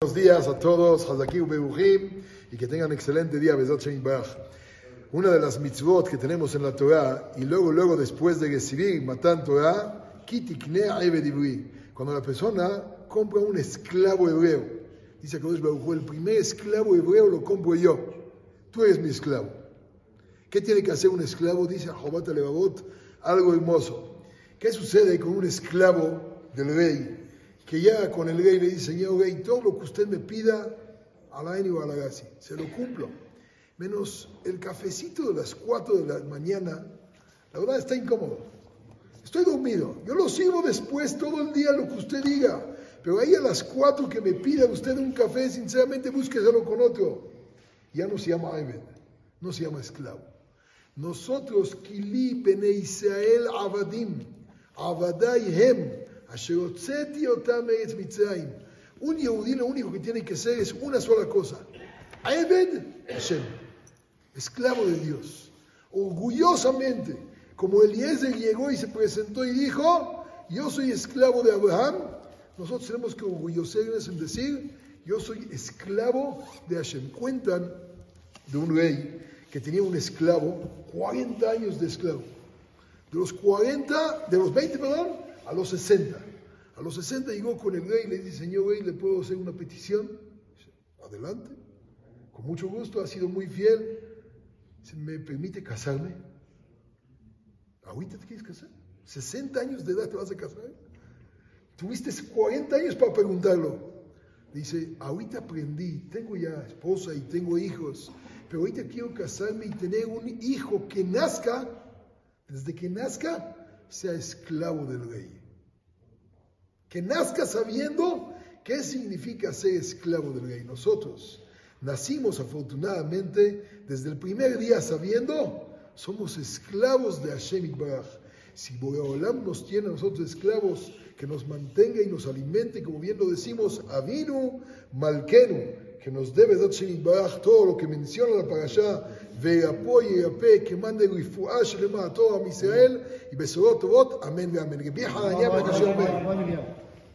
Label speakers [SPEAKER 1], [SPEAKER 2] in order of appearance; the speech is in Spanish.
[SPEAKER 1] Buenos días a todos, Hazaki Ubehujim, y que tengan excelente día. Una de las mitzvot que tenemos en la Torah, y luego, luego después de recibir Matan Torah, cuando la persona compra un esclavo hebreo. Dice Kadosh Baruj el primer esclavo hebreo lo compro yo. Tú eres mi esclavo. ¿Qué tiene que hacer un esclavo? Dice Jobat Levavot, algo hermoso. ¿Qué sucede con un esclavo del rey? Que ya con el rey le dice, señor rey, todo lo que usted me pida, a la o a la gasi, se lo cumplo. Menos el cafecito de las 4 de la mañana, la verdad está incómodo. Estoy dormido, yo lo sigo después todo el día lo que usted diga, pero ahí a las 4 que me pida usted un café, sinceramente búsqueselo con otro. Ya no se llama Ayben, no se llama esclavo. Nosotros, Kili Israel Avadim, Avadai Hem, un Yehudí lo único que tiene que ser es una sola cosa. Eved Hashem, esclavo de Dios. Orgullosamente, como Eliezer llegó y se presentó y dijo, yo soy esclavo de Abraham, nosotros tenemos que orgullosernos en decir, yo soy esclavo de Hashem. Cuentan de un rey que tenía un esclavo, 40 años de esclavo. De los 40, de los 20, perdón, a los 60. A los 60 llegó con el rey y le dice, señor rey, ¿le puedo hacer una petición? Dice, Adelante, con mucho gusto, ha sido muy fiel. Dice, ¿me permite casarme? ¿Ahorita te quieres casar? ¿60 años de edad te vas a casar? Tuviste 40 años para preguntarlo. Dice, ahorita aprendí, tengo ya esposa y tengo hijos, pero ahorita quiero casarme y tener un hijo que nazca, desde que nazca, sea esclavo del rey. Que nazca sabiendo qué significa ser esclavo del rey. Nosotros nacimos afortunadamente desde el primer día sabiendo somos esclavos de Hashem. Si Boreolam nos tiene a nosotros esclavos, que nos mantenga y nos alimente, como bien lo decimos, Avinu Malkenu, כנוסדה בעזרת השם יתברך תור, או כמנסיון על הפרשה, וירפו ירפא כמאן לרפואה שלמה התור עם ישראל, היא בשורות טובות, אמן ואמן. רבי חנניה בבקשה אומר.